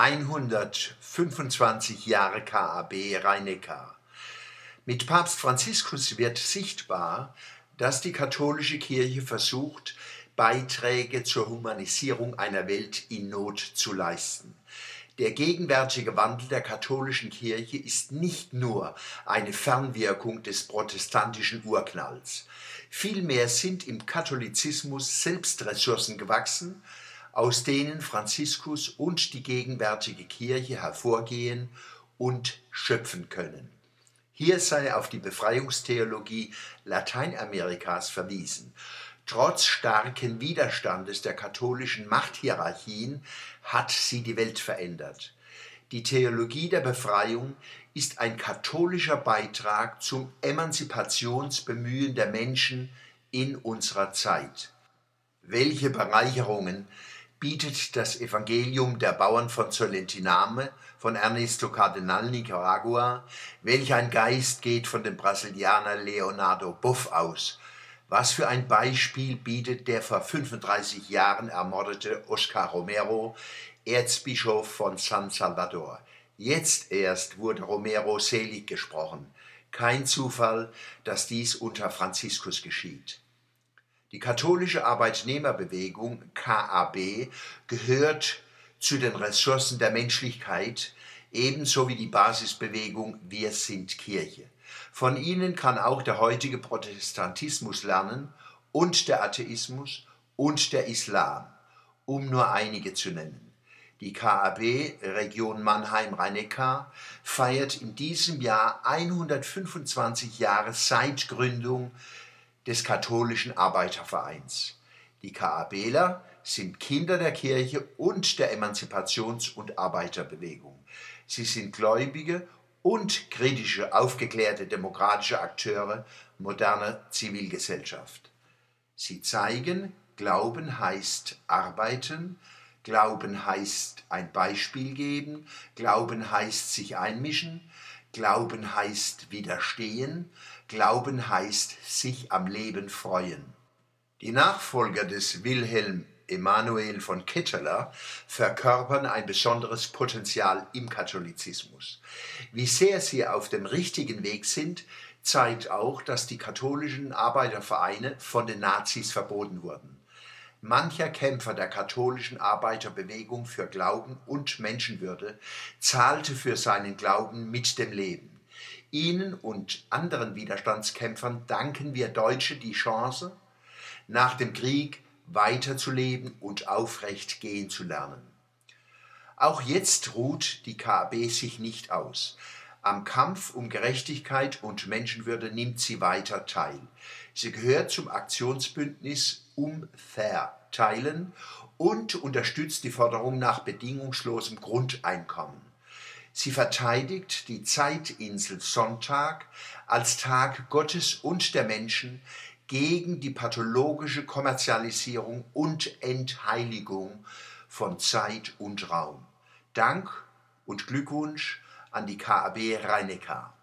125 Jahre KAB Rhein-Neckar. Mit Papst Franziskus wird sichtbar, dass die katholische Kirche versucht, Beiträge zur Humanisierung einer Welt in Not zu leisten. Der gegenwärtige Wandel der katholischen Kirche ist nicht nur eine Fernwirkung des protestantischen Urknalls. Vielmehr sind im Katholizismus selbst Ressourcen gewachsen, aus denen Franziskus und die gegenwärtige Kirche hervorgehen und schöpfen können. Hier sei auf die Befreiungstheologie Lateinamerikas verwiesen. Trotz starken Widerstandes der katholischen Machthierarchien hat sie die Welt verändert. Die Theologie der Befreiung ist ein katholischer Beitrag zum Emanzipationsbemühen der Menschen in unserer Zeit. Welche Bereicherungen bietet das Evangelium der Bauern von Zolentiname von Ernesto Cardenal Nicaragua, welch ein Geist geht von dem Brasilianer Leonardo Boff aus. Was für ein Beispiel bietet der vor 35 Jahren ermordete Oscar Romero, Erzbischof von San Salvador. Jetzt erst wurde Romero selig gesprochen. Kein Zufall, dass dies unter Franziskus geschieht. Die katholische Arbeitnehmerbewegung KAB gehört zu den Ressourcen der Menschlichkeit, ebenso wie die Basisbewegung Wir sind Kirche. Von ihnen kann auch der heutige Protestantismus lernen und der Atheismus und der Islam, um nur einige zu nennen. Die KAB Region Mannheim-Rhein-Neckar feiert in diesem Jahr 125 Jahre seit Gründung des katholischen Arbeitervereins. Die KABler sind Kinder der Kirche und der Emanzipations- und Arbeiterbewegung. Sie sind gläubige und kritische, aufgeklärte demokratische Akteure moderner Zivilgesellschaft. Sie zeigen, Glauben heißt arbeiten, Glauben heißt ein Beispiel geben, Glauben heißt sich einmischen, Glauben heißt widerstehen, Glauben heißt sich am Leben freuen. Die Nachfolger des Wilhelm Emanuel von Ketteler verkörpern ein besonderes Potenzial im Katholizismus. Wie sehr sie auf dem richtigen Weg sind, zeigt auch, dass die katholischen Arbeitervereine von den Nazis verboten wurden. Mancher Kämpfer der katholischen Arbeiterbewegung für Glauben und Menschenwürde zahlte für seinen Glauben mit dem Leben. Ihnen und anderen Widerstandskämpfern danken wir Deutsche die Chance, nach dem Krieg weiterzuleben und aufrecht gehen zu lernen. Auch jetzt ruht die KAB sich nicht aus. Am Kampf um Gerechtigkeit und Menschenwürde nimmt sie weiter teil. Sie gehört zum Aktionsbündnis Umverteilen und unterstützt die Forderung nach bedingungslosem Grundeinkommen. Sie verteidigt die Zeitinsel Sonntag als Tag Gottes und der Menschen gegen die pathologische Kommerzialisierung und Entheiligung von Zeit und Raum. Dank und Glückwunsch an die KAB Rhein-Neckar.